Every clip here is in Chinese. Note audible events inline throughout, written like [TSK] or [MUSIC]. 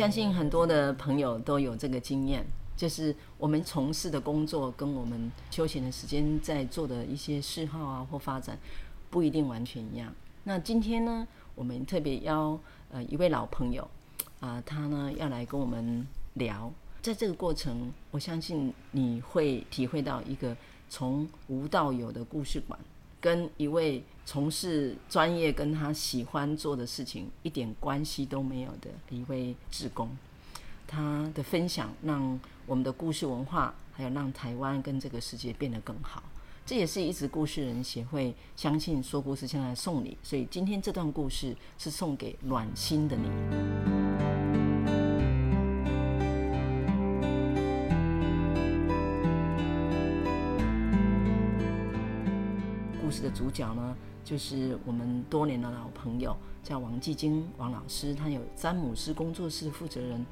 相信很多的朋友都有这个经验，就是我们从事的工作跟我们休闲的时间在做的一些嗜好啊或发展不一定完全一样。那今天呢，我们特别邀呃一位老朋友啊、他呢要来跟我们聊，在这个过程，我相信你会体会到一个从无到有的故事馆。跟一位从事专业跟他喜欢做的事情一点关系都没有的一位志工，他的分享让我们的故事文化，还有让台湾跟这个世界变得更好。这也是一直故事人协会相信说故事现在送礼，所以今天这段故事是送给暖心的你。主角呢，就是我们多年的老朋友，叫王继经王老师。他有詹姆斯工作室负责人，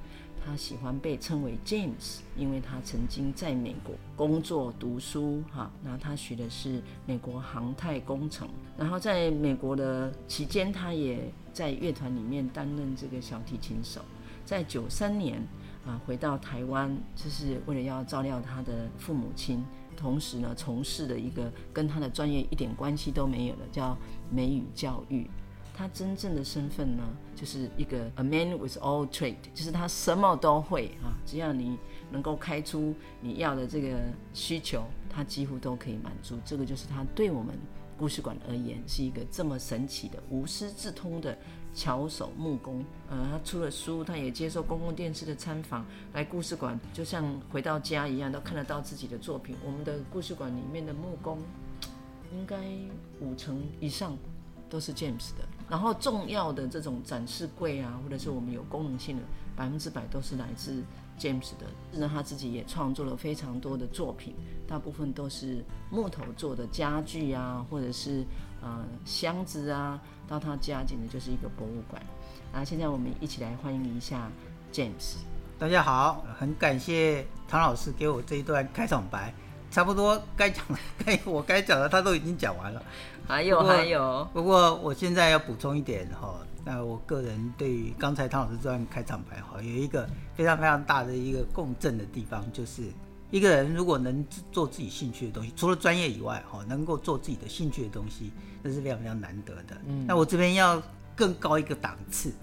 他喜欢被称为 James，因为他曾经在美国工作读书哈。那他学的是美国航太工程，然后在美国的期间，他也在乐团里面担任这个小提琴手。在九三年啊，回到台湾，就是为了要照料他的父母亲。同时呢，从事的一个跟他的专业一点关系都没有的，叫美语教育。他真正的身份呢，就是一个 a man with all trade，就是他什么都会啊，只要你能够开出你要的这个需求，他几乎都可以满足。这个就是他对我们故事馆而言是一个这么神奇的无师自通的。巧手木工，呃，他出了书，他也接受公共电视的参访，来故事馆就像回到家一样，都看得到自己的作品。我们的故事馆里面的木工，应该五成以上都是 James 的。然后重要的这种展示柜啊，或者是我们有功能性的，百分之百都是来自 James 的。那他自己也创作了非常多的作品，大部分都是木头做的家具啊，或者是呃箱子啊。到他家简直就是一个博物馆。那，现在我们一起来欢迎一下 James。大家好，很感谢唐老师给我这一段开场白，差不多该讲的、该我该讲的他都已经讲完了。还有还有，不过我现在要补充一点哈，那我个人对于刚才唐老师这段开场白哈，有一个非常非常大的一个共振的地方，就是一个人如果能做自己兴趣的东西，除了专业以外哈，能够做自己的兴趣的东西，那是非常非常难得的。嗯，那我这边要更高一个档次，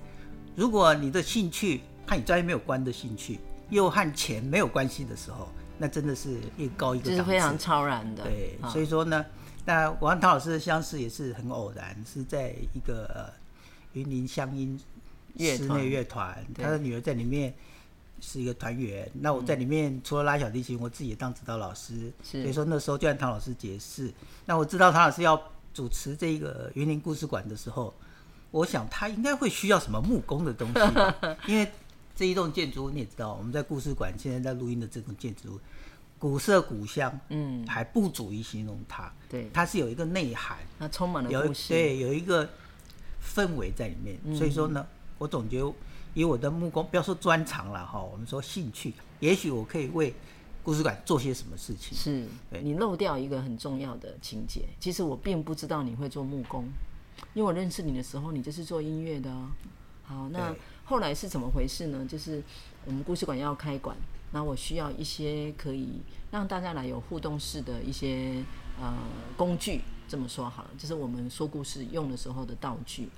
如果你的兴趣和你专业没有关的兴趣，又和钱没有关系的时候，那真的是一个高一个档次，这是非常超然的。对，所以说呢。那我和唐老师的相识也是很偶然，是在一个呃云林乡音室内乐团，他的女儿在里面是一个团员。那我在里面除了拉小提琴，我自己也当指导老师。所以说那时候就按唐老师解释。那我知道唐老师要主持这个云林故事馆的时候，我想他应该会需要什么木工的东西，[LAUGHS] 因为这一栋建筑你也知道，我们在故事馆现在在录音的这栋建筑。古色古香，嗯，还不足以形容它。对，它是有一个内涵，它充满了故事，有对，有一个氛围在里面。嗯、所以说呢，我总觉得以我的木工，不要说专长了哈，我们说兴趣，也许我可以为故事馆做些什么事情。是，你漏掉一个很重要的情节。其实我并不知道你会做木工，因为我认识你的时候，你就是做音乐的哦。好，那后来是怎么回事呢？就是我们故事馆要开馆，那我需要一些可以让大家来有互动式的一些呃工具，这么说好了，就是我们说故事用的时候的道具。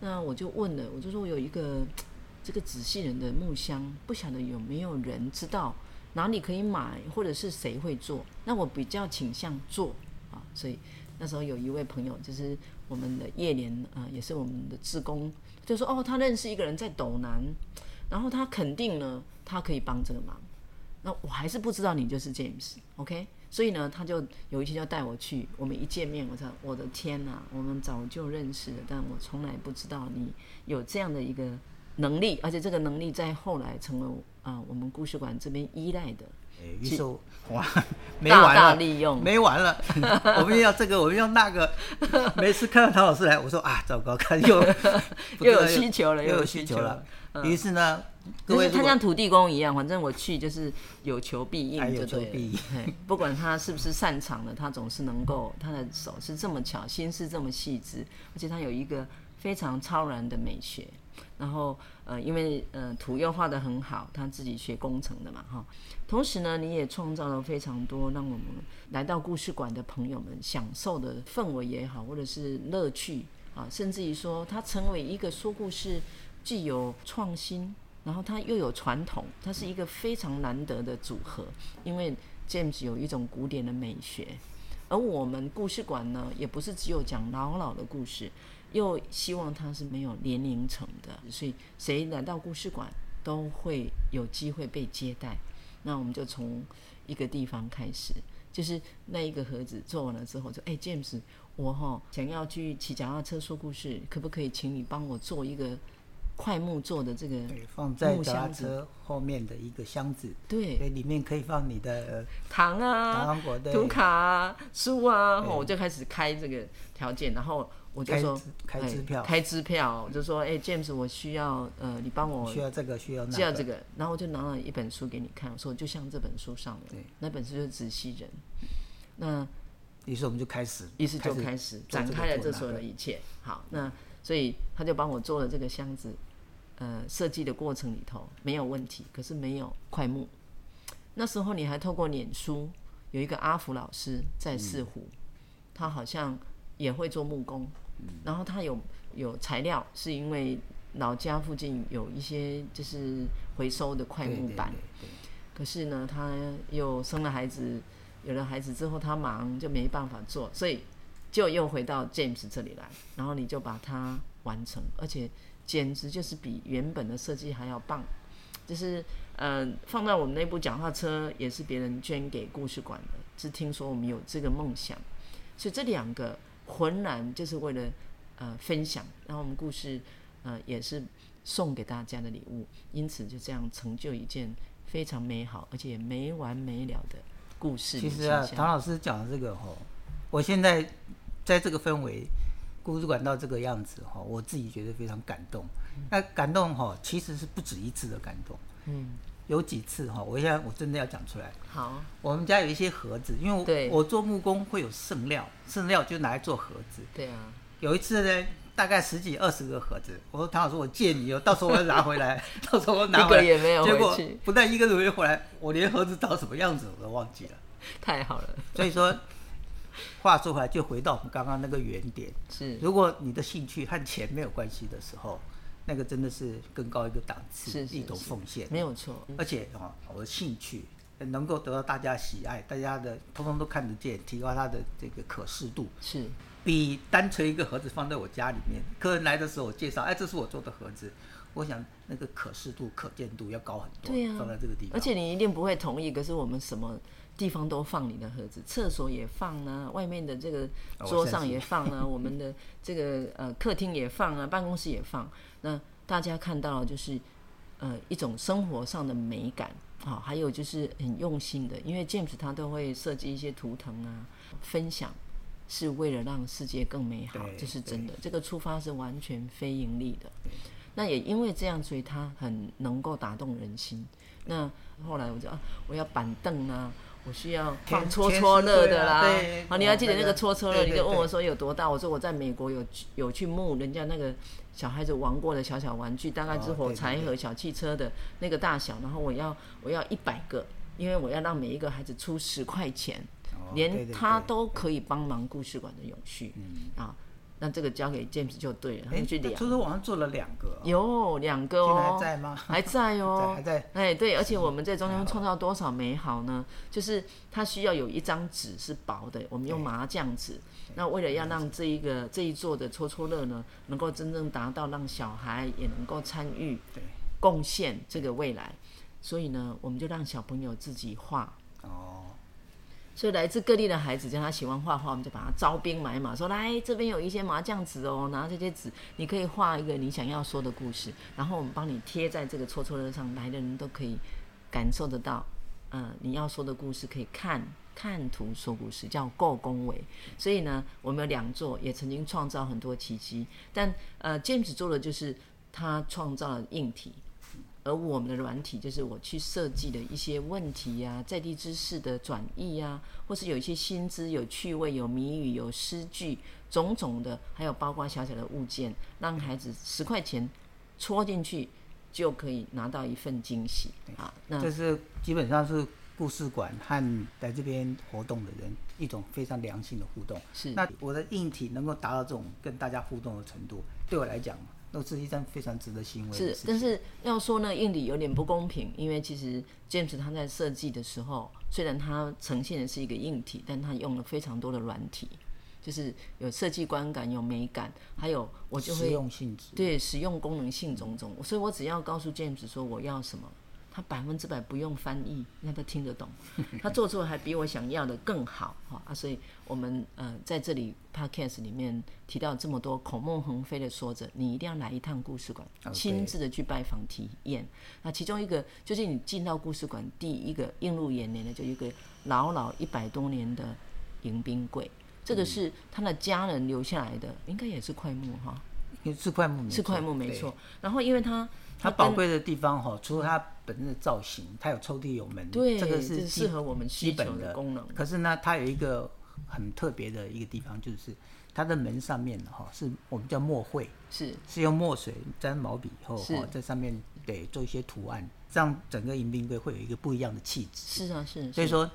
那我就问了，我就说我有一个 [TSK] 这个纸细人的木箱，不晓得有没有人知道哪里可以买，或者是谁会做？那我比较倾向做啊，所以那时候有一位朋友，就是我们的叶莲啊，也是我们的志工，就说哦，他认识一个人在斗南，然后他肯定呢，他可以帮这个忙。那我还是不知道你就是 James，OK？所以呢，他就有一天就带我去。我们一见面，我说我的天哪，我们早就认识了，但我从来不知道你有这样的一个能力，而且这个能力在后来成为啊、呃、我们故事馆这边依赖的。于是哇，没完了，大大利用没完了。我们要这个，我们要那个。每次看到唐老师来，我说啊，糟糕，看 [LAUGHS] 又又有需求了，又有需求了。于是呢。就是他像土地公一样，反正我去就是有求必应，就对了。必应。不管他是不是擅长的，他总是能够，他的手是这么巧，心思这么细致，而且他有一个非常超然的美学。然后呃，因为呃图又画得很好，他自己学工程的嘛哈。同时呢，你也创造了非常多让我们来到故事馆的朋友们享受的氛围也好，或者是乐趣啊，甚至于说他成为一个说故事既有创新。然后它又有传统，它是一个非常难得的组合。因为 James 有一种古典的美学，而我们故事馆呢，也不是只有讲老老的故事，又希望它是没有年龄层的，所以谁来到故事馆都会有机会被接待。那我们就从一个地方开始，就是那一个盒子做完了之后，就哎，James，我哈想要去骑脚踏车说故事，可不可以请你帮我做一个？桧木做的这个放在脚踏车后面的一个箱子，对，里面可以放你的糖啊、糖果、图卡啊、书啊。我就开始开这个条件，然后我就说开支票，开支票，我就说，哎，James，我需要呃，你帮我需要这个，需要那个，需要这个，然后我就拿了一本书给你看，我说就像这本书上的，那本书就是纸细人。那于是我们就开始，于是就开始展开了这所有的一切。好，那。所以他就帮我做了这个箱子，呃，设计的过程里头没有问题，可是没有快木。那时候你还透过脸书，有一个阿福老师在四湖，嗯、他好像也会做木工，嗯、然后他有有材料，是因为老家附近有一些就是回收的快木板，可是呢，他又生了孩子，有了孩子之后他忙就没办法做，所以。就又回到 James 这里来，然后你就把它完成，而且简直就是比原本的设计还要棒。就是嗯、呃，放在我们那部讲话车也是别人捐给故事馆的，是听说我们有这个梦想，所以这两个浑然就是为了呃分享，然后我们故事呃也是送给大家的礼物，因此就这样成就一件非常美好而且也没完没了的故事。其实啊，唐老师讲的这个吼，我现在。在这个氛围，故事馆到这个样子哈，我自己觉得非常感动。那感动哈，其实是不止一次的感动。嗯，有几次哈，我现在我真的要讲出来。好，我们家有一些盒子，因为我我做木工会有剩料，剩料就拿来做盒子。对啊。有一次呢，大概十几二十个盒子，我说唐老师，我借你哦，到时候我要拿回来，[LAUGHS] 到时候我拿回来。也没有。结果不但一个都没回来，我连盒子长什么样子我都忘记了。太好了。所以说。话说回来，就回到我们刚刚那个原点。是，如果你的兴趣和钱没有关系的时候，那个真的是更高一个档次，是，一种奉献，没有错。而且啊，我的兴趣能够得到大家喜爱，大家的通通都看得见，提高它的这个可视度，是。比单纯一个盒子放在我家里面，客人来的时候我介绍，哎，这是我做的盒子，我想那个可视度、可见度要高很多。对啊，放在这个地方，而且你一定不会同意，可是我们什么？地方都放你的盒子，[LAUGHS] 厕所也放呢，外面的这个桌上也放呢，[LAUGHS] 我们的这个呃客厅也放啊，办公室也放。那大家看到就是呃一种生活上的美感，好，还有就是很用心的，因为 James 他都会设计一些图腾啊，分享是为了让世界更美好，这是真的。这个出发是完全非盈利的。那也因为这样，所以他很能够打动人心。那后来我就啊，我要板凳啊。我需要放戳戳乐的啦。好，你还记得那个戳戳乐？你就问我说有多大？我说我在美国有有去募人家那个小孩子玩过的小小玩具，大概是火柴盒、小汽车的那个大小。然后我要我要一百个，因为我要让每一个孩子出十块钱，连他都可以帮忙故事馆的永续啊。那这个交给 James 就对了，他们去量。出租网上做了两个，有两个哦，还在吗？还在哦，[LAUGHS] 还在。哎，对，而且我们在中间创造多少美好呢？就是它需要有一张纸是薄的，我们用麻将纸。那为了要让这一个这一座的戳戳乐呢，能够真正达到让小孩也能够参与、贡献这个未来，所以呢，我们就让小朋友自己画。哦。所以来自各地的孩子，叫他喜欢画画，我们就把他招兵买马，说来这边有一些麻将纸哦，拿这些纸，你可以画一个你想要说的故事，然后我们帮你贴在这个戳戳乐上，来的人都可以感受得到，嗯、你要说的故事可以看看图说故事，叫够恭维。所以呢，我们有两座也曾经创造很多奇迹，但呃，James 做的就是他创造了硬体。而我们的软体就是我去设计的一些问题呀、啊，在地知识的转译呀，或是有一些新知、有趣味、有谜语、有诗句，种种的，还有包括小小的物件，让孩子十块钱戳进去就可以拿到一份惊喜啊！那这是基本上是故事馆和来这边活动的人一种非常良性的互动。是，那我的硬体能够达到这种跟大家互动的程度，对我来讲。都是一张非常值得欣慰的。是，但是要说呢，硬体有点不公平，因为其实 James 他在设计的时候，虽然他呈现的是一个硬体，但他用了非常多的软体，就是有设计观感、有美感，还有我就会实用性质，对，实用功能性种种，所以我只要告诉 James 说我要什么。他百分之百不用翻译，让他听得懂。[LAUGHS] 他做出来还比我想要的更好哈啊！所以我们呃在这里 podcast 里面提到这么多口沫横飞的说着，你一定要来一趟故事馆，亲自的去拜访体验。那其中一个就是你进到故事馆第一个映入眼帘的，就一个老老一百多年的迎宾柜，这个是他的家人留下来的，应该也是块木哈，是块木，是块木没错。然后因为他。它宝贵的地方哈，除了它本身的造型，它有抽屉有门，对，这个是适合我们基本的功能。可是呢，它有一个很特别的一个地方，就是它的门上面哈，是我们叫墨绘，是是用墨水沾毛笔以后哈，在上面得做一些图案，这样整个迎宾柜会有一个不一样的气质。是啊，是。所以说，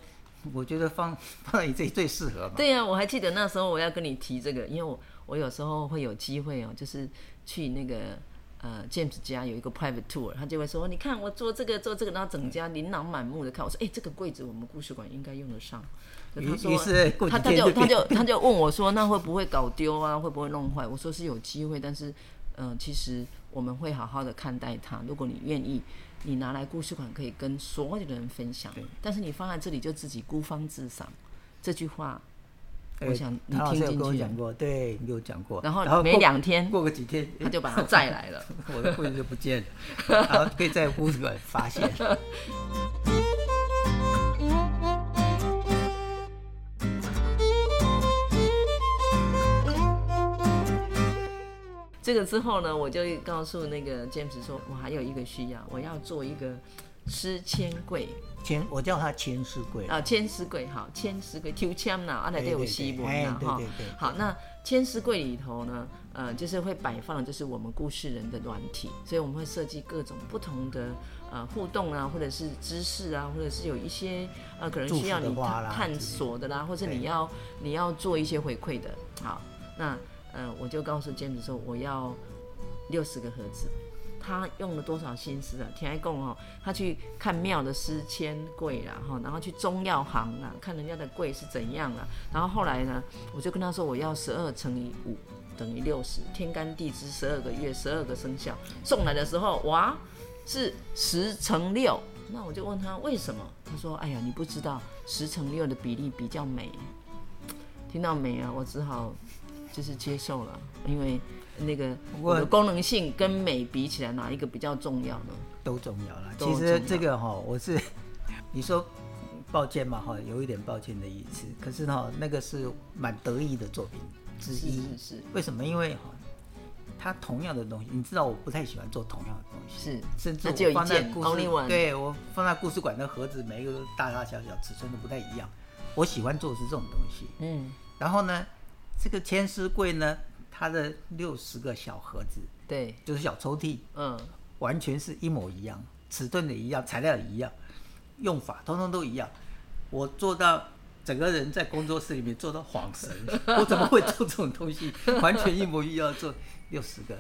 我觉得放 [LAUGHS] 放在你这里最适合嘛。对呀、啊，我还记得那时候我要跟你提这个，因为我我有时候会有机会哦，就是去那个。呃，James 家有一个 private tour，他就会说：“你看我做这个做这个，然后整家琳琅满目的看。”我说：“哎、欸，这个柜子我们故事馆应该用得上。”他说：“他他就他就他就问我说：‘那会不会搞丢啊？会不会弄坏？’我说：‘是有机会，但是，嗯、呃，其实我们会好好的看待它。如果你愿意，你拿来故事馆可以跟所有的人分享。但是你放在这里就自己孤芳自赏。’这句话。”我想你听进去。跟我讲过，对，你给我讲过。然后没两天，过个几天，他就把它 [LAUGHS] 载来了，我的柜子就不见了，然后可以在故事馆发现。这个之后呢，我就告诉那个 James 说，我还有一个需要，我要做一个诗签柜。千，我叫它签诗柜啊，签诗柜好，签诗柜抽签呐，啊，来都有西门呐哈。好，那签诗柜里头呢，呃，就是会摆放就是我们故事人的软体，所以我们会设计各种不同的呃互动啊，或者是知识啊，或者是有一些呃可能需要你探索的啦，或者你要你要做一些回馈的。好，那呃我就告诉 James 说，我要六十个盒子。他用了多少心思啊？田爱贡哦，他去看庙的诗签柜啦，哈，然后去中药行啊，看人家的柜是怎样啊。然后后来呢，我就跟他说，我要十二乘以五等于六十，天干地支十二个月，十二个生肖。送来的时候，哇，是十乘六。那我就问他为什么？他说，哎呀，你不知道十乘六的比例比较美。听到没啊？我只好就是接受了，因为。那个我的功能性跟美比起来，哪一个比较重要呢？都重要了。其实这个哈，我是 [LAUGHS] 你说抱歉嘛哈，有一点抱歉的意思。可是哈，那个是蛮得意的作品之一。是是是。为什么？因为哈，他同样的东西，你知道我不太喜欢做同样的东西，是，甚至我放在故事，对我放在故事馆的盒子，每一个都大大小小，尺寸都不太一样。我喜欢做的是这种东西，嗯。然后呢，这个千丝柜呢，它的六十个小盒子，对，就是小抽屉，嗯，完全是一模一样，尺寸也一样，材料也一样，用法通通都一样。我做到整个人在工作室里面做到恍神，[LAUGHS] 我怎么会做这种东西？完全一模一样做。六十个，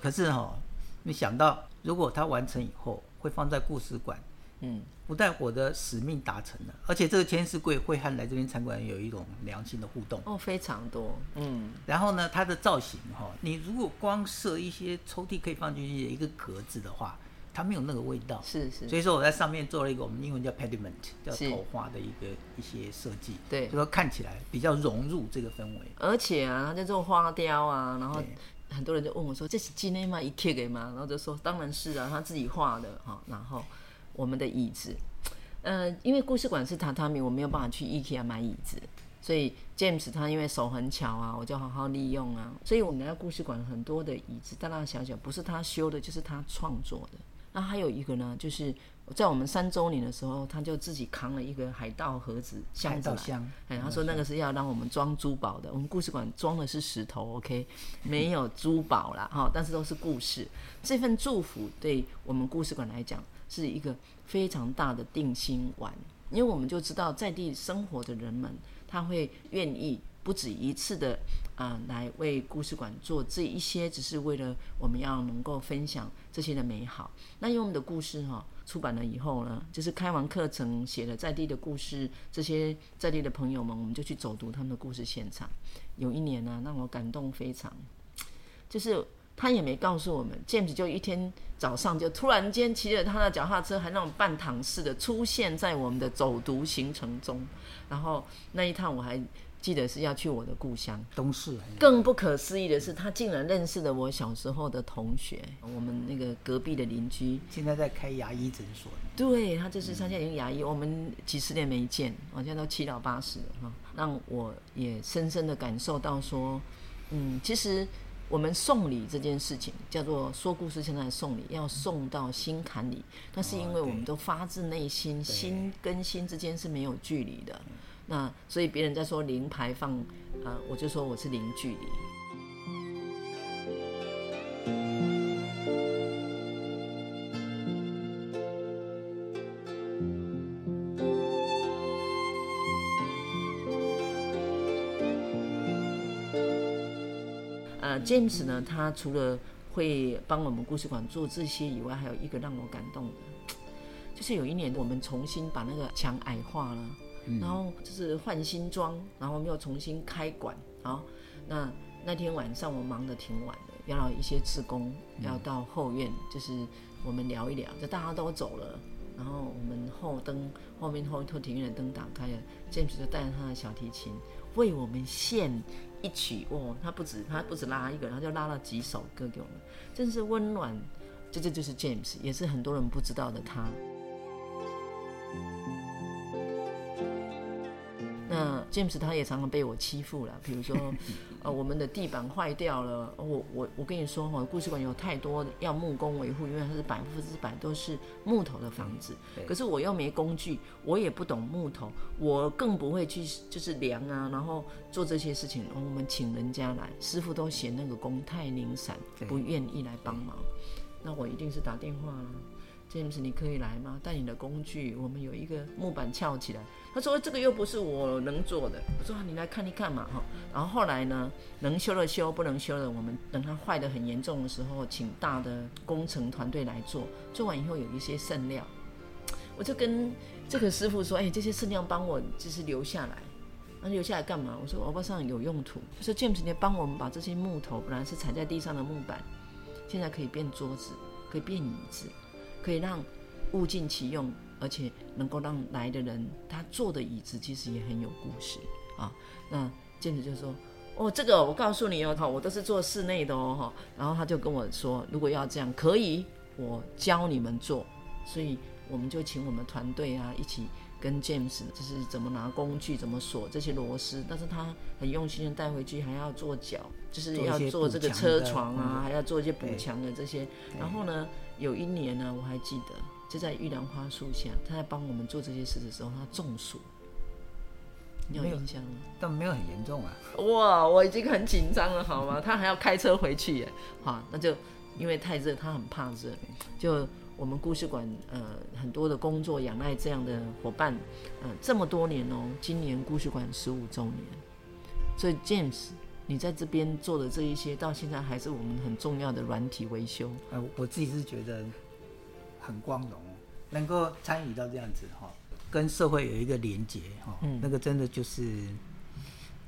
可是哈、哦，你想到如果它完成以后会放在故事馆，嗯，不但我的使命达成了，而且这个签诗柜会和来这边参观有一种良性的互动哦，非常多，嗯，然后呢，它的造型哈、哦，你如果光设一些抽屉可以放进去的一个格子的话，它没有那个味道，是是，所以说我在上面做了一个我们英文叫 pediment，叫头花的一个一些设计，对，就说看起来比较融入这个氛围，而且啊，它就做花雕啊，然后。很多人就问我说：“这是真的吗？一贴给吗？”然后就说：“当然是啊，他自己画的哈。”然后我们的椅子，呃，因为故事馆是榻榻米，我没有办法去 IKEA 买椅子，所以 James 他因为手很巧啊，我就好好利用啊。所以我们来到故事馆很多的椅子大大小小，不是他修的，就是他创作的。那还有一个呢，就是。在我们三周年的时候，他就自己扛了一个海盗盒子箱子来，箱哎，他说那个是要让我们装珠宝的。我们故事馆装的是石头，OK，没有珠宝啦，哈，但是都是故事。这份祝福对我们故事馆来讲是一个非常大的定心丸，因为我们就知道在地生活的人们，他会愿意不止一次的啊、呃、来为故事馆做这一些，只是为了我们要能够分享这些的美好。那因为我们的故事哈。出版了以后呢，就是开完课程，写了在地的故事，这些在地的朋友们，我们就去走读他们的故事现场。有一年呢、让我感动非常，就是他也没告诉我们，James 就一天早上就突然间骑着他的脚踏车，还那种半躺式的出现在我们的走读行程中。然后那一趟我还。记得是要去我的故乡东市。更不可思议的是，他竟然认识了我小时候的同学，我们那个隔壁的邻居，现在在开牙医诊所。对，他就是他现在已经牙医，我们几十年没见，我现在都七老八十了哈，让我也深深的感受到说，嗯，其实我们送礼这件事情叫做说故事，现在送礼要送到心坎里，那是因为我们都发自内心，心跟心之间是没有距离的。那所以别人在说零排放，啊、呃，我就说我是零距离。呃，James 呢，他除了会帮我们故事馆做这些以外，还有一个让我感动的，就是有一年我们重新把那个墙矮化了。然后就是换新装，然后我们又重新开馆。好，那那天晚上我忙得挺晚的，要了一些志工要到后院，就是我们聊一聊。就大家都走了，然后我们后灯后面后后庭院的灯打开了，James 就带着他的小提琴为我们献一曲。哦，他不止他不止拉一个，他就拉了几首歌给我们，真是温暖。这这就是 James，也是很多人不知道的他。James 他也常常被我欺负了，比如说，[LAUGHS] 呃，我们的地板坏掉了，我我我跟你说哈，故事馆有太多要木工维护，因为它是百分之百都是木头的房子，可是我又没工具，我也不懂木头，我更不会去就是量啊，然后做这些事情。我们请人家来，师傅都嫌那个工太零散，不愿意来帮忙，那我一定是打电话了。James，你可以来吗？带你的工具，我们有一个木板翘起来。他说这个又不是我能做的。我说你来看一看嘛，哈。然后后来呢，能修的修，不能修的，我们等它坏得很严重的时候，请大的工程团队来做。做完以后有一些剩料，我就跟这个师傅说，哎，这些剩料帮我就是留下来。那留下来干嘛？我说欧巴桑有用途。他说 James，你帮我们把这些木头本来是踩在地上的木板，现在可以变桌子，可以变椅子。可以让物尽其用，而且能够让来的人他坐的椅子其实也很有故事啊。那接着就说：“哦，这个我告诉你哦，我都是做室内的哦。”然后他就跟我说：“如果要这样，可以，我教你们做。”所以我们就请我们团队啊，一起跟 James 就是怎么拿工具、怎么锁这些螺丝，但是他很用心的带回去，还要做脚，就是要做这个车床啊，还要做一些补强的这些。然后呢，有一年呢，我还记得就在玉兰花树下，他在帮我们做这些事的时候，他中暑。你有印象吗？但没有很严重啊。哇，我已经很紧张了，好吗？他还要开车回去耶。好，那就因为太热，他很怕热，就。我们故事馆呃很多的工作仰赖这样的伙伴，呃这么多年哦，今年故事馆十五周年，所以 James 你在这边做的这一些，到现在还是我们很重要的软体维修。呃，我自己是觉得很光荣，能够参与到这样子哈，跟社会有一个连结哈，嗯，那个真的就是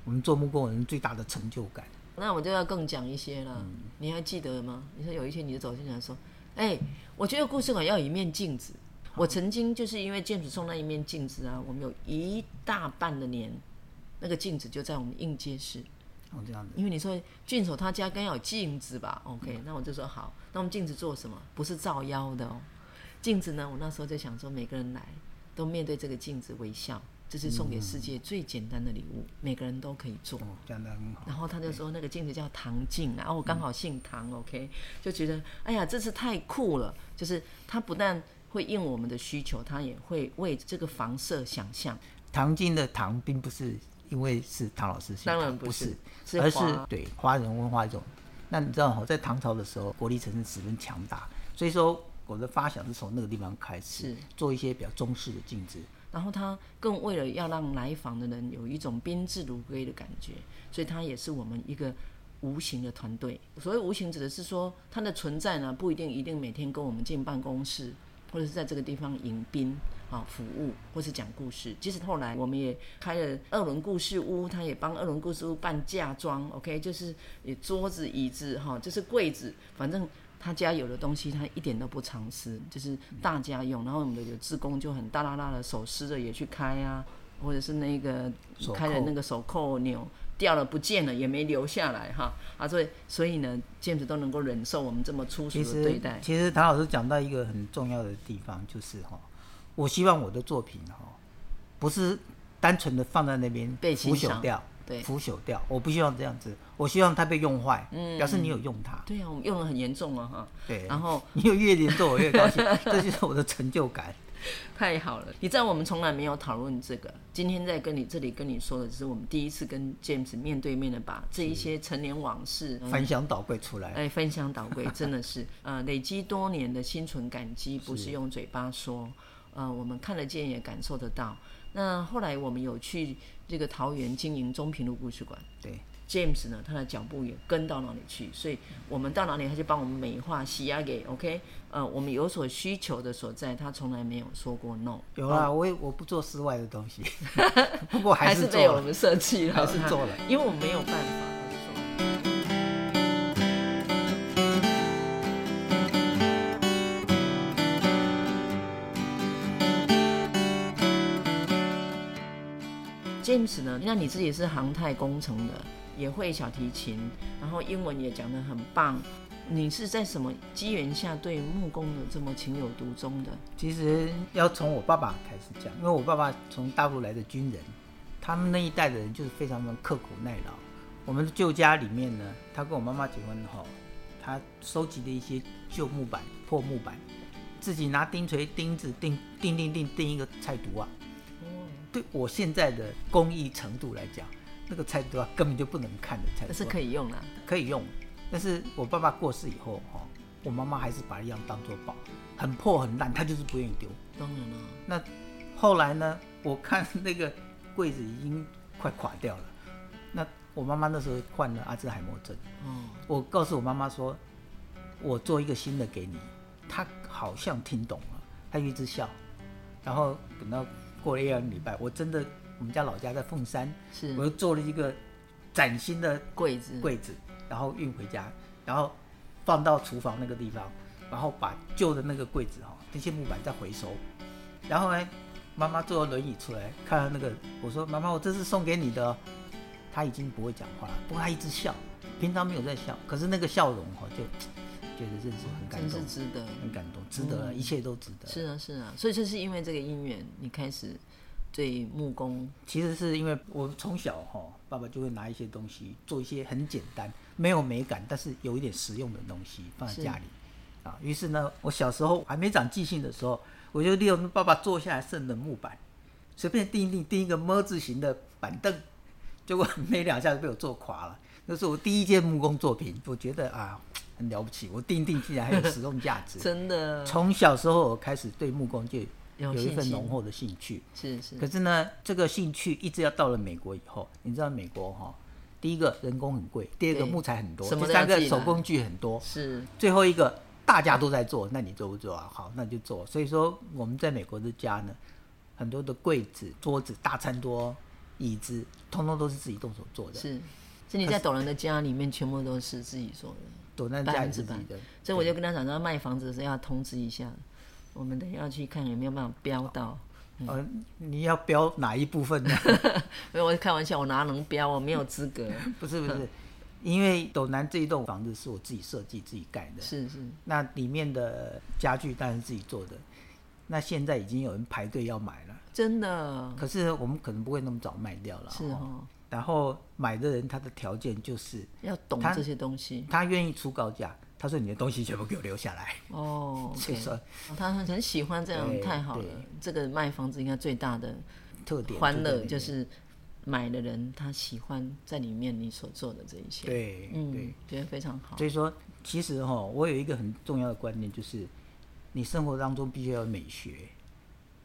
我们做木工人最大的成就感。那我就要更讲一些了，嗯，你还记得吗？你说有一天你就走进来说。哎、欸，我觉得故事馆要有一面镜子。我曾经就是因为 James 送那一面镜子啊，我们有一大半的年，那个镜子就在我们应接室。哦，这样子。因为你说郡守他家该要有镜子吧？OK，、嗯、那我就说好。那我们镜子做什么？不是照妖的哦。镜子呢，我那时候就想说，每个人来都面对这个镜子微笑。这是送给世界最简单的礼物，嗯，每个人都可以做。这样的很好。然后他就说那个镜子叫唐镜，然后我刚好姓唐，嗯，OK，就觉得哎呀，这是太酷了。就是他不但会应我们的需求，他也会为这个房舍想象。唐镜的唐，并不是因为是唐老师姓，当然不是，不是，而是对华人文化一种。那你知道在唐朝的时候，国力城市十分强大，所以说我的发想是从那个地方开始，做一些比较中式的镜子。然后他更为了要让来访的人有一种宾至如归的感觉，所以他也是我们一个无形的团队。所谓无形，指的是说他的存在呢，不一定一定每天跟我们进办公室，或者是在这个地方迎宾啊服务，或是讲故事。即使后来我们也开了二轮故事屋，他也帮二轮故事屋办嫁妆，OK，就是也桌子椅子哈，就是柜子，反正。他家有的东西，他一点都不藏私，就是大家用。然后我们的有志工就很大啦啦的手撕着也去开啊，或者是那个开的那个手扣钮掉了不见了也没留下来哈啊，所以所以呢，James 都能够忍受我们这么粗俗的对待。其实唐老师讲到一个很重要的地方，就是哈，我希望我的作品哈，不是单纯的放在那边被腐朽掉。对，腐朽掉，我不希望这样子，我希望它被用坏，嗯，表示你有用它。对啊，我们用的很严重啊哈。对，然后你有越严重，我越高兴，[LAUGHS] 这就是我的成就感。[LAUGHS] 太好了，你知道我们从来没有讨论这个，今天在跟你这里跟你说的，只是我们第一次跟 James 面对面的把这一些陈年往事翻箱倒柜出来。哎，翻箱倒柜真的是，[LAUGHS] 呃，累积多年的心存感激，不是用嘴巴说，呃，我们看得见也感受得到。那后来我们有去这个桃园经营中平路故事馆，对，James 呢，他的脚步也跟到哪里去，所以我们到哪里他就帮我们美化洗压给 OK，呃，我们有所需求的所在，他从来没有说过 no。有啊，我也我不做室外的东西，[LAUGHS] 不过还是被我们设计了，[LAUGHS] 还是做了，因为我们没有办法。James 呢？那你自己是航太工程的，也会小提琴，然后英文也讲得很棒。你是在什么机缘下对木工的这么情有独钟的？其实要从我爸爸开始讲，因为我爸爸从大陆来的军人，他们那一代的人就是非常的刻苦耐劳。我们的旧家里面呢，他跟我妈妈结婚后，他收集的一些旧木板、破木板，自己拿钉锤、钉子钉钉钉钉钉一个菜毒啊。对我现在的工艺程度来讲，那个菜刀根本就不能看的菜刀，是可以用啊，可以用。但是我爸爸过世以后，哈，我妈妈还是把一样当做宝，很破很烂，她就是不愿意丢。当然了。那后来呢？我看那个柜子已经快垮掉了。那我妈妈那时候患了阿兹海默症。哦。我告诉我妈妈说，我做一个新的给你。她好像听懂了，她一直笑。然后等到。过了一两个礼拜，我真的，我们家老家在凤山，是，我又做了一个崭新的柜子，柜子，然后运回家，然后放到厨房那个地方，然后把旧的那个柜子哈，那些木板再回收，然后呢，妈妈坐轮椅出来，看到那个，我说妈妈，我这是送给你的，她已经不会讲话了，不过她一直笑，平常没有在笑，可是那个笑容哈就。觉得这是很感动，真是值得，很感动，值得，嗯，一切都值得。是啊，是啊，所以就是因为这个姻缘，你开始对木工？其实是因为我从小哈，爸爸就会拿一些东西做一些很简单、没有美感，但是有一点实用的东西放在家里啊。于是呢，我小时候还没长记性的时候，我就利用爸爸坐下来剩的木板，随便钉一钉钉一个么字形的板凳，结果没两下就被我做垮了。那是我第一件木工作品，我觉得啊。很了不起，我钉钉竟然还有实用价值，真的。从小时候我开始对木工就有一份浓厚的兴趣，是是。可是呢，这个兴趣一直要到了美国以后，你知道美国哈，第一个人工很贵，第二个木材很多，第三个手工具很多，是。最后一个大家都在做，那你做不做啊？好，那就做。所以说我们在美国的家呢，很多的柜子、桌子、大餐桌、椅子，通通都是自己动手做的。是，所以你在斗南的家里面，全部都是自己做的。百分之百的，所以我就跟他讲，说卖房子的时候要通知一下，我们等下要去看有没有办法标到。嗯，呃、你要标哪一部分呢？[LAUGHS] 没有，我开玩笑，我哪能标？我没有资格。[LAUGHS] 不是不是，因为斗南这一栋房子是我自己设计、自己盖的。是是。那里面的家具当然是自己做的。那现在已经有人排队要买了。真的。可是我们可能不会那么早卖掉了。是哦。然后买的人他的条件就是要懂这些东西，他愿意出高价。他说：“你的东西全部给我留下来。[LAUGHS] ”哦，所以说他很喜欢这样，太好了。这个卖房子应该最大的特点欢乐就是买的人他喜欢在里面你所做的这一些。对，嗯，对，觉得非常好。所以说，其实哈，我有一个很重要的观念，就是你生活当中必须要有美学，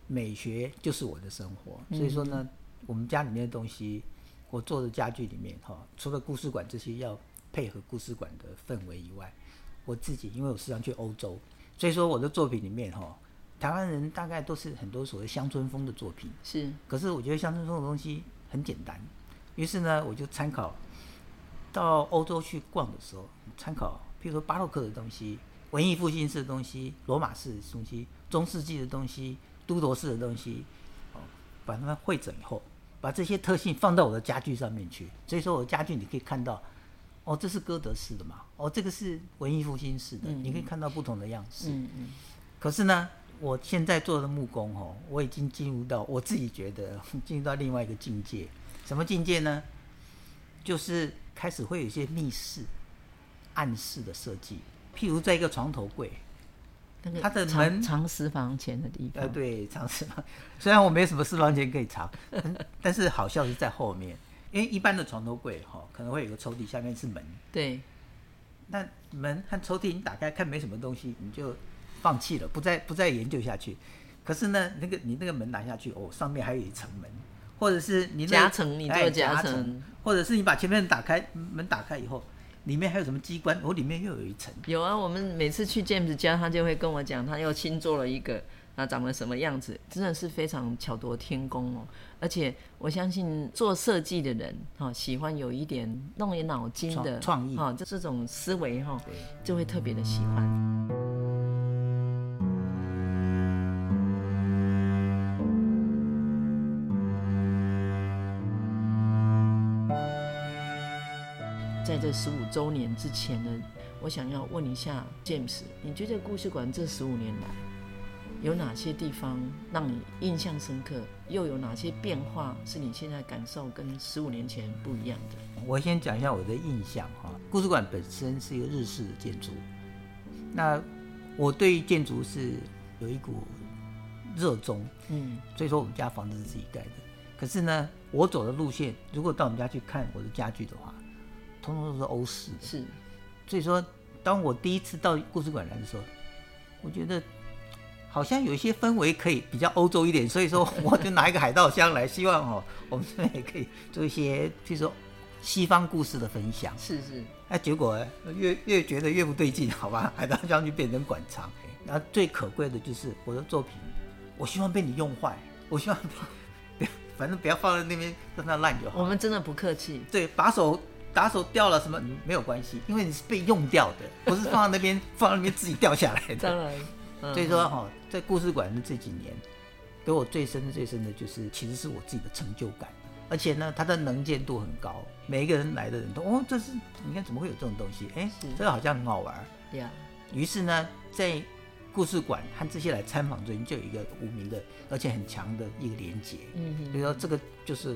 美学就是我的生活。所以说呢，我们家里面的东西。我做的家具里面，哈，除了故事馆这些要配合故事馆的氛围以外，我自己因为我时常去欧洲，所以说我的作品里面，哈，台湾人大概都是很多所谓乡村风的作品，是。可是我觉得乡村风的东西很简单，于是呢，我就参考到欧洲去逛的时候，参考譬如说巴洛克的东西、文艺复兴式的东西、罗马式的东西、中世纪的东西、都铎式的东西，哦，把它们汇整以后。把这些特性放到我的家具上面去，所以说我的家具你可以看到，哦，这是歌德式的嘛，哦，这个是文艺复兴式的，你可以看到不同的样式。嗯嗯。可是呢，我现在做的木工哦，我已经进入到我自己觉得进入到另外一个境界。什么境界呢？就是开始会有一些密室、暗室的设计，譬如在一个床头柜。它的门藏私房钱的地方，呃，对，藏私房。[LAUGHS] 虽然我没什么私房钱可以藏，[LAUGHS] 但是好笑是在后面，因为一般的床头柜哈，可能会有个抽屉，下面是门。对。那门和抽屉你打开看没什么东西，你就放弃了，不再不再研究下去。可是呢，那个你那个门拿下去，哦，上面还有一层门，或者是你夹层，你做夹层，或者是你把前面打开门打开以后。里面还有什么机关？我、哦、里面又有一层。有啊，我们每次去 James 家，他就会跟我讲，他又新做了一个，啊，长得什么样子，真的是非常巧夺天工哦。而且我相信做设计的人，哈、哦，喜欢有一点弄点脑筋的创意，哈、哦，就这种思维，哈、哦，就会特别的喜欢。在这十五周年之前呢，我想要问一下 James，你觉得故事馆这十五年来有哪些地方让你印象深刻？又有哪些变化是你现在感受跟十五年前不一样的？我先讲一下我的印象哈。故事馆本身是一个日式的建筑，那我对建筑是有一股热衷，嗯，所以说我们家房子是自己盖的。可是呢，我走的路线，如果到我们家去看我的家具的话，通通都是欧式的，是，所以说，当我第一次到故事馆来的时候，我觉得好像有一些氛围可以比较欧洲一点，所以说 [LAUGHS] 我就拿一个海盗箱来，希望哦，我们这边也可以做一些，譬如说西方故事的分享。是是，哎，结果越越觉得越不对劲，好吧，海盗箱就变成馆藏。然后最可贵的就是我的作品，我希望被你用坏，我希望，反正不要放在那边让它烂就好。我们真的不客气。对，把手。打手掉了什么？没有关系，因为你是被用掉的，不是放在那边，放在那边自己掉下来的。[LAUGHS] 当然，所以说哈，在故事馆的这几年，给我最深的、最深的就是，其实是我自己的成就感，而且呢，它的能见度很高，每一个人来的人都哦，这是你看怎么会有这种东西？哎，这个好像很好玩。对呀。于是呢，在故事馆和这些来参访的人就有一个无名的，而且很强的一个连接。嗯哼，所以说这个就是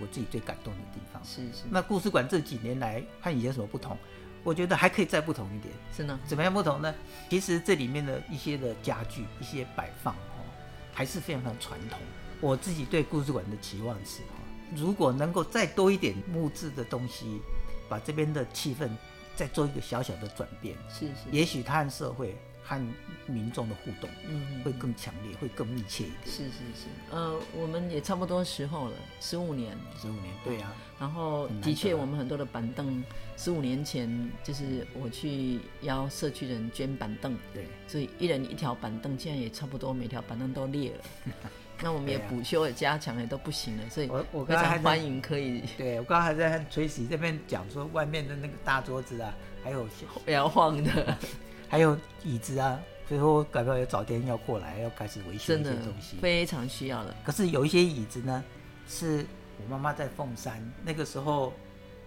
我自己最感动的地方。是是。那故事馆这几年来和以前有什么不同？我觉得还可以再不同一点。是呢？怎么样不同呢？其实这里面的一些的家具、一些摆放哦，还是非常非常传统。我自己对故事馆的期望是哈，如果能够再多一点木质的东西，把这边的气氛再做一个小小的转变。是是。也许它和社会。和民众的互动，嗯，会更强烈，会更密切一点。是是是，呃，我们也差不多时候了，十五年，十五年，对啊。然后的确，我们很多的板凳，十五年前就是我去邀社区人捐板凳，对，所以一人一条板凳，现在也差不多每条板凳都裂了。[LAUGHS] 那我们也补修也加强也都不行了，所以我我非常欢迎可以。对，我刚刚还在和 Tracy 这边讲说，外面的那个大桌子啊，还有摇 [LAUGHS] 晃的。还有椅子啊，所以说我改不要早点要过来，要开始维修一些东西，非常需要的。可是有一些椅子呢，是我妈妈在凤山那个时候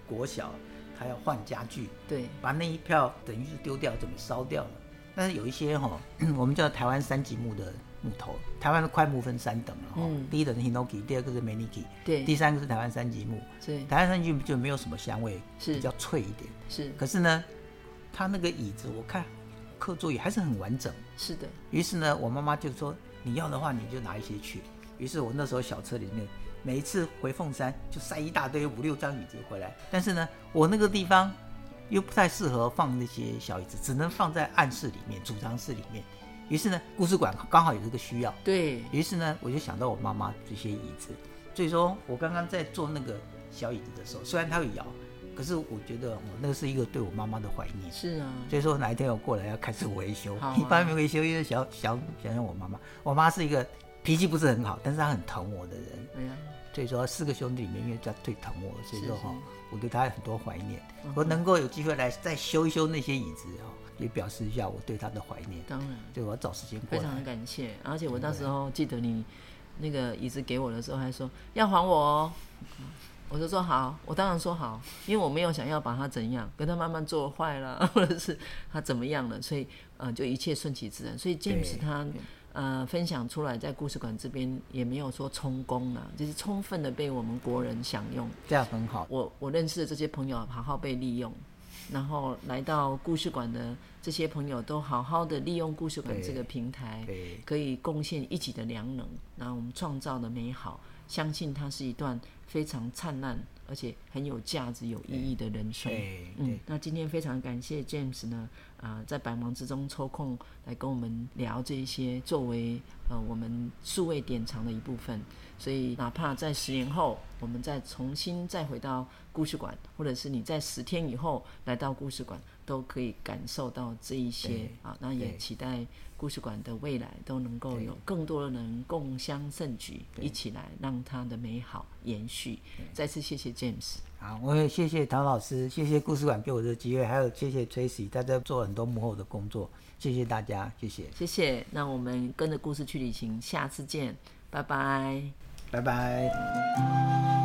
国小，她要换家具，对，把那一票等于是丢掉，准备烧掉了。但是有一些哈、哦，[CLEARS THROAT] 我们叫台湾三级木的木头，台湾的块木分三等了哈、嗯，第一等是 Hinoki，第二个是 Maniki，对，第三个是台湾三级木，是台湾三级木就没有什么香味，是比较脆一点，是。可是呢，它那个椅子我看。课桌椅还是很完整，是的。于是呢，我妈妈就说：“你要的话，你就拿一些去。”于是我那时候小车里面，每一次回凤山就塞一大堆五六张椅子回来。但是呢，我那个地方又不太适合放那些小椅子，只能放在暗室里面、储藏室里面。于是呢，故事馆刚好有这个需要。对。于是呢，我就想到我妈妈这些椅子。所以说我刚刚在坐那个小椅子的时候，虽然它会摇。可是我觉得，哦，那个是一个对我妈妈的怀念。是啊，所以说哪一天我过来要开始维修，一般没维修，因为想想想想我妈妈，我妈是一个脾气不是很好，但是她很疼我的人。哎呀，所以说四个兄弟里面，因为她最疼我，所以说哈，我对她很多怀念。我能够有机会来再修一修那些椅子哈，也表示一下我对她的怀念。当然，对我要找时间过来。非常的感谢，而且我到时候记得你那个椅子给我的时候，还说要还我哦。我就说好，我当然说好，因为我没有想要把它怎样，跟他慢慢做坏了，或者是他怎么样了，所以呃，就一切顺其自然。所以 James 他呃分享出来，在故事馆这边也没有说充公了，就是充分的被我们国人享用，这样很好。我我认识的这些朋友好好被利用，然后来到故事馆的这些朋友都好好的利用故事馆这个平台，可以贡献一己的良能，然后我们创造的美好，相信它是一段。非常灿烂，而且很有价值、有意义的人生。嗯，那今天非常感谢 James 呢，啊、呃，在百忙之中抽空来跟我们聊这一些，作为呃我们数位典藏的一部分。所以，哪怕在十年后，我们再重新再回到故事馆，或者是你在十天以后来到故事馆，都可以感受到这一些啊。那也期待。故事馆的未来都能够有更多的人共襄盛举，一起来让它的美好延续。再次谢谢 James，好，我也谢谢唐老师，谢谢故事馆给我的机会，还有谢谢 Tracy，大家做很多幕后的工作，谢谢大家，谢谢，谢谢。那我们跟着故事去旅行，下次见，拜拜，拜拜。